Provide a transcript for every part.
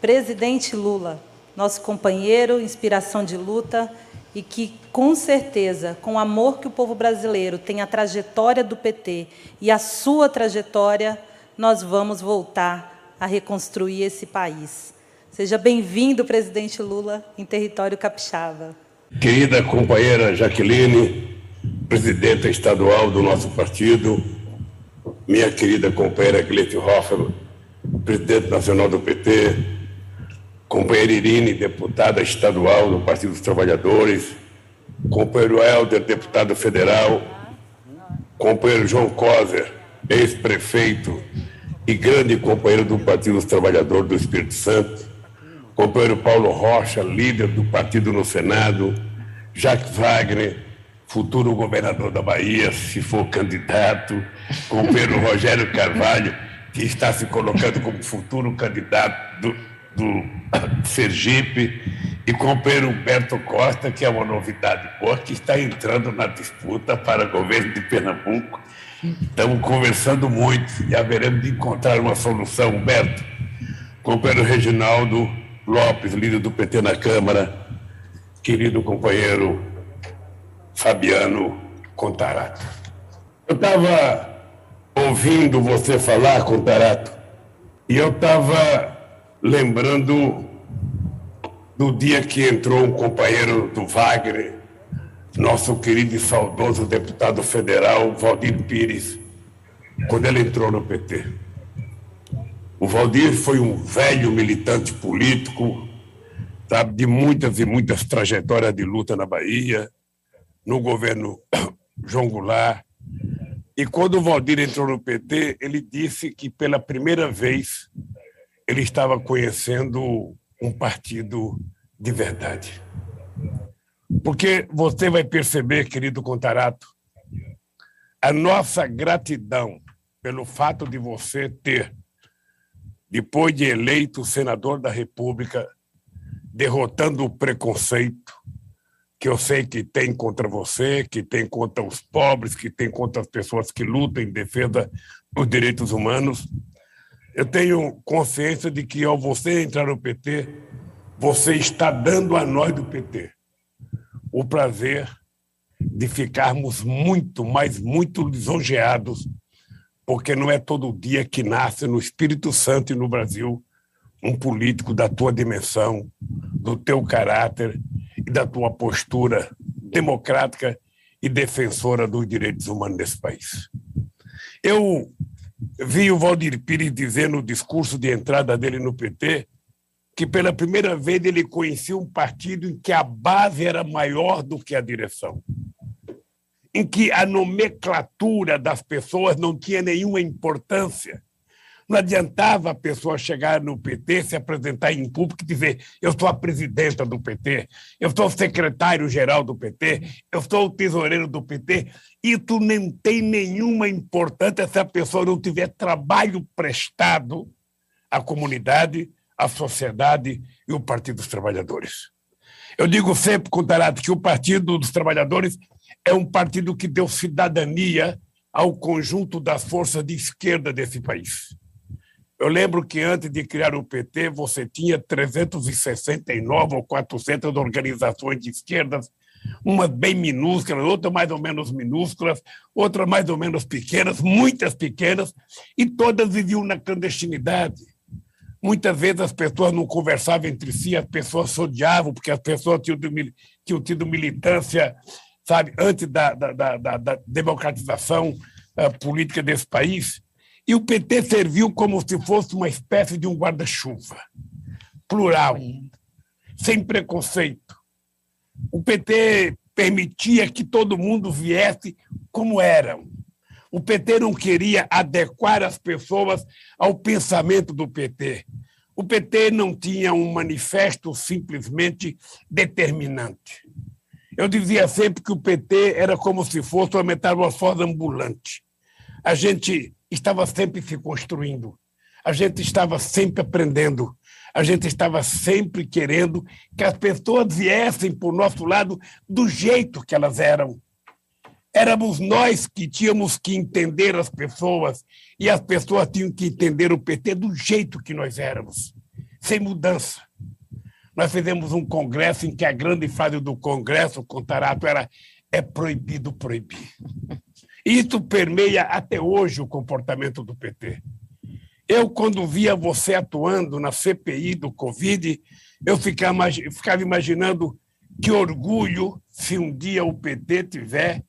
Presidente Lula, nosso companheiro, inspiração de luta e que, com certeza, com o amor que o povo brasileiro tem à trajetória do PT e à sua trajetória, nós vamos voltar a reconstruir esse país. Seja bem-vindo, presidente Lula, em território capixaba. Querida companheira Jaqueline, presidenta estadual do nosso partido, minha querida companheira Gleite Hoffmann, presidente nacional do PT, companheira Irine, deputada estadual do Partido dos Trabalhadores, companheiro Helder, deputado federal, companheiro João Coser, ex-prefeito e grande companheiro do Partido dos Trabalhadores do Espírito Santo, companheiro Paulo Rocha, líder do partido no Senado, Jacques Wagner, futuro governador da Bahia, se for candidato, companheiro Rogério Carvalho, que está se colocando como futuro candidato do, do Sergipe, e companheiro Humberto Costa, que é uma novidade boa, que está entrando na disputa para o governo de Pernambuco. Estamos conversando muito e haveremos de encontrar uma solução, Humberto. Companheiro Reginaldo Lopes, líder do PT na Câmara, querido companheiro Fabiano Contarato. Eu estava ouvindo você falar, Contarato, e eu estava lembrando do dia que entrou um companheiro do Wagner, nosso querido e saudoso deputado federal, Valdir Pires, quando ele entrou no PT. O Valdir foi um velho militante político, sabe, de muitas e muitas trajetórias de luta na Bahia, no governo João Goulart. E quando o Valdir entrou no PT, ele disse que pela primeira vez ele estava conhecendo um partido de verdade. Porque você vai perceber, querido Contarato, a nossa gratidão pelo fato de você ter, depois de eleito senador da República, derrotando o preconceito, que eu sei que tem contra você, que tem contra os pobres, que tem contra as pessoas que lutam em defesa dos direitos humanos. Eu tenho consciência de que, ao você entrar no PT, você está dando a nós do PT o prazer de ficarmos muito, mas muito lisonjeados, porque não é todo dia que nasce no Espírito Santo e no Brasil um político da tua dimensão, do teu caráter e da tua postura democrática e defensora dos direitos humanos desse país. Eu vi o Valdir Pires dizer no discurso de entrada dele no PT que pela primeira vez ele conhecia um partido em que a base era maior do que a direção, em que a nomenclatura das pessoas não tinha nenhuma importância, não adiantava a pessoa chegar no PT, se apresentar em público e dizer: eu sou a presidenta do PT, eu sou o secretário-geral do PT, eu sou o tesoureiro do PT. Isso não tem nenhuma importância se a pessoa não tiver trabalho prestado à comunidade, à sociedade e ao Partido dos Trabalhadores. Eu digo sempre, Contarato, que o Partido dos Trabalhadores é um partido que deu cidadania ao conjunto das forças de esquerda desse país. Eu lembro que antes de criar o PT, você tinha 369 ou 400 organizações de esquerdas, umas bem minúsculas, outras mais ou menos minúsculas, outras mais ou menos pequenas, muitas pequenas, e todas viviam na clandestinidade. Muitas vezes as pessoas não conversavam entre si, as pessoas se odiavam, porque as pessoas tinham, tinham tido militância, sabe, antes da, da, da, da democratização uh, política desse país. E o PT serviu como se fosse uma espécie de um guarda-chuva, plural, sem preconceito. O PT permitia que todo mundo viesse como eram. O PT não queria adequar as pessoas ao pensamento do PT. O PT não tinha um manifesto simplesmente determinante. Eu dizia sempre que o PT era como se fosse uma metamorfose ambulante. A gente estava sempre se construindo, a gente estava sempre aprendendo, a gente estava sempre querendo que as pessoas viessem por nosso lado do jeito que elas eram. Éramos nós que tínhamos que entender as pessoas e as pessoas tinham que entender o PT do jeito que nós éramos. sem mudança. Nós fizemos um congresso em que a grande frase do congresso, Contarato, era é proibido proibir. Isso permeia até hoje o comportamento do PT. Eu, quando via você atuando na CPI do Covid, eu ficava, ficava imaginando que orgulho se um dia o PT tiver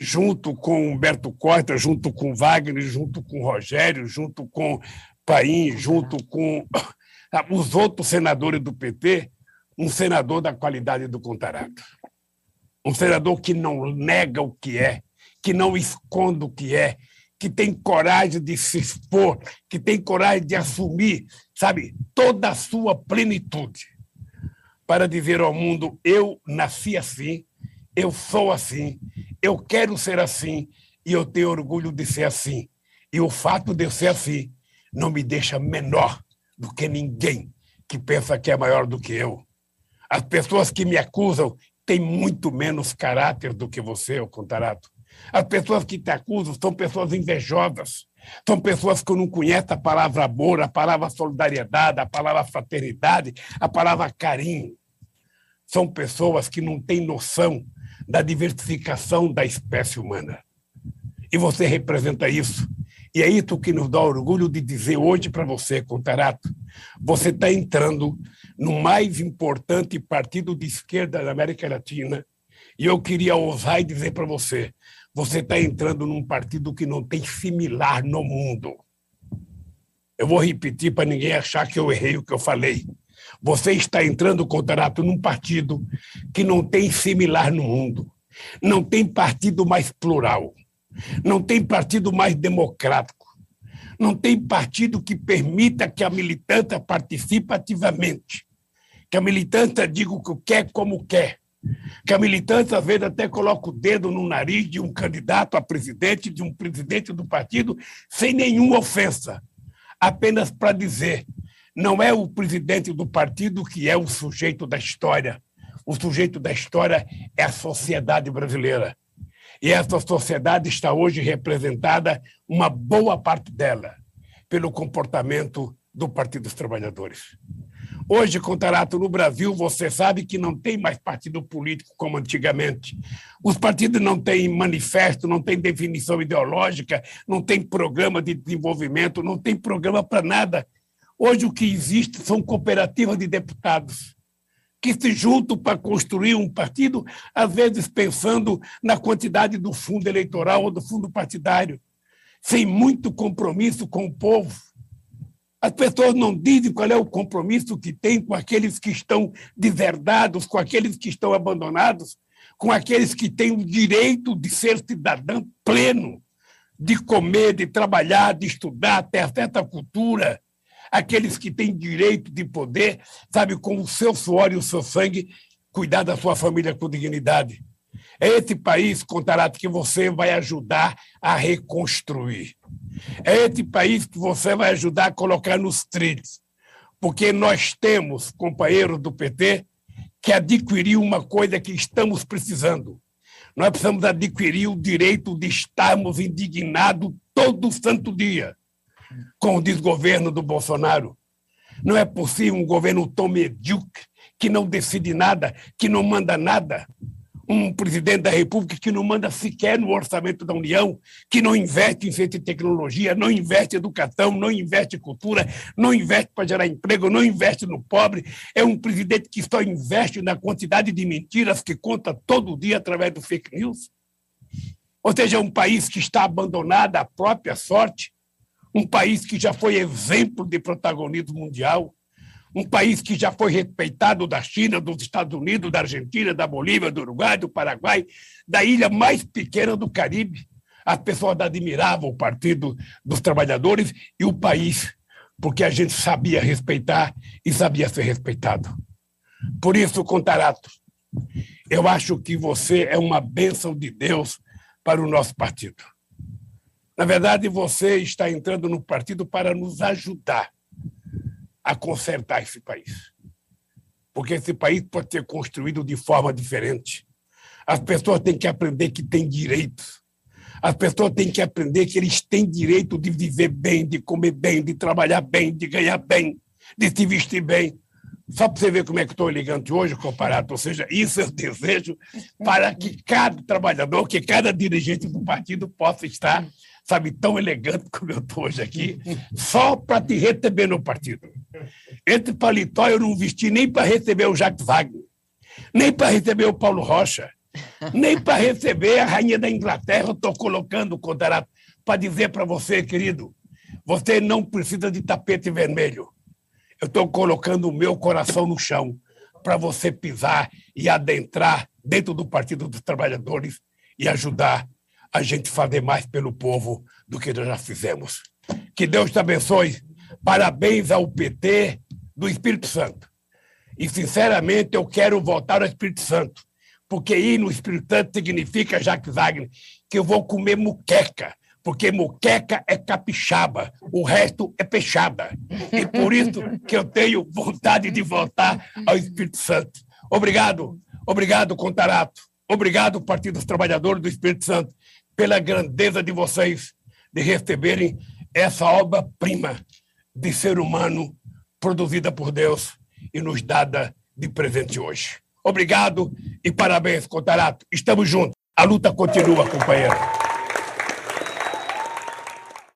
junto com Humberto Costa, junto com Wagner, junto com Rogério, junto com Paim, junto com os outros senadores do PT, um senador da qualidade do Contarato. Um senador que não nega o que é, que não esconde o que é, que tem coragem de se expor, que tem coragem de assumir, sabe, toda a sua plenitude, para dizer ao mundo: eu nasci assim, eu sou assim, eu quero ser assim e eu tenho orgulho de ser assim. E o fato de eu ser assim não me deixa menor do que ninguém que pensa que é maior do que eu. As pessoas que me acusam têm muito menos caráter do que você, o Contarato. As pessoas que te acusam são pessoas invejosas, são pessoas que não conhecem a palavra amor, a palavra solidariedade, a palavra fraternidade, a palavra carinho. São pessoas que não têm noção da diversificação da espécie humana. E você representa isso. E é isso que nos dá orgulho de dizer hoje para você, Contarato. Você está entrando no mais importante partido de esquerda da América Latina. E eu queria ousar e dizer para você: você está entrando num partido que não tem similar no mundo. Eu vou repetir para ninguém achar que eu errei o que eu falei. Você está entrando, Contarato, num partido que não tem similar no mundo. Não tem partido mais plural. Não tem partido mais democrático. Não tem partido que permita que a militância participe ativamente. Que a militância diga o que quer como quer que a militância, às vezes, até coloca o dedo no nariz de um candidato a presidente, de um presidente do partido, sem nenhuma ofensa, apenas para dizer: não é o presidente do partido que é o sujeito da história. O sujeito da história é a sociedade brasileira. E essa sociedade está hoje representada, uma boa parte dela, pelo comportamento do Partido dos Trabalhadores. Hoje, Contarato, no Brasil, você sabe que não tem mais partido político como antigamente. Os partidos não têm manifesto, não têm definição ideológica, não têm programa de desenvolvimento, não tem programa para nada. Hoje, o que existe são cooperativas de deputados que se juntam para construir um partido, às vezes pensando na quantidade do fundo eleitoral ou do fundo partidário, sem muito compromisso com o povo as pessoas não dizem qual é o compromisso que tem com aqueles que estão deserdados, com aqueles que estão abandonados, com aqueles que têm o direito de ser cidadão pleno, de comer, de trabalhar, de estudar, ter certa cultura, aqueles que têm direito de poder, sabe, com o seu suor e o seu sangue, cuidar da sua família com dignidade. É esse país, Contarato, que você vai ajudar a reconstruir. É esse país que você vai ajudar a colocar nos trilhos. Porque nós temos, companheiros do PT, que adquirir uma coisa que estamos precisando. Nós precisamos adquirir o direito de estarmos indignados todo santo dia com o desgoverno do Bolsonaro. Não é possível um governo tão medíocre, que não decide nada, que não manda nada um presidente da República que não manda sequer no orçamento da União, que não investe em ciência e tecnologia, não investe em educação, não investe em cultura, não investe para gerar emprego, não investe no pobre. É um presidente que só investe na quantidade de mentiras que conta todo dia através do fake news. Ou seja, é um país que está abandonado à própria sorte, um país que já foi exemplo de protagonismo mundial, um país que já foi respeitado da China, dos Estados Unidos, da Argentina, da Bolívia, do Uruguai, do Paraguai, da ilha mais pequena do Caribe. As pessoas admiravam o Partido dos Trabalhadores e o país, porque a gente sabia respeitar e sabia ser respeitado. Por isso, Contarato, eu acho que você é uma bênção de Deus para o nosso partido. Na verdade, você está entrando no partido para nos ajudar a consertar esse país. Porque esse país pode ser construído de forma diferente. As pessoas têm que aprender que têm direitos. As pessoas têm que aprender que eles têm direito de viver bem, de comer bem, de trabalhar bem, de ganhar bem. de se vestir bem. Só para você ver como é que estou elegante hoje, comparado. Ou seja, isso eu desejo para que cada trabalhador, que cada dirigente do partido possa estar, sabe, tão elegante como eu estou hoje aqui, só para te receber no partido. Entre paletó eu não vesti nem para receber o Jacques Wagner, nem para receber o Paulo Rocha, nem para receber a rainha da Inglaterra. Estou colocando o contrato para dizer para você, querido, você não precisa de tapete vermelho. Eu estou colocando o meu coração no chão para você pisar e adentrar dentro do Partido dos Trabalhadores e ajudar a gente fazer mais pelo povo do que nós já fizemos. Que Deus te abençoe. Parabéns ao PT do Espírito Santo. E, sinceramente, eu quero voltar ao Espírito Santo, porque ir no Espírito Santo significa, Jacques Wagner, que eu vou comer muqueca, porque muqueca é capixaba, o resto é peixada. E por isso que eu tenho vontade de voltar ao Espírito Santo. Obrigado, obrigado, Contarato. Obrigado, Partido dos Trabalhadores do Espírito Santo, pela grandeza de vocês de receberem essa obra-prima de ser humano produzida por Deus e nos dada de presente hoje. Obrigado e parabéns, Contarato. Estamos juntos. A luta continua, companheiro.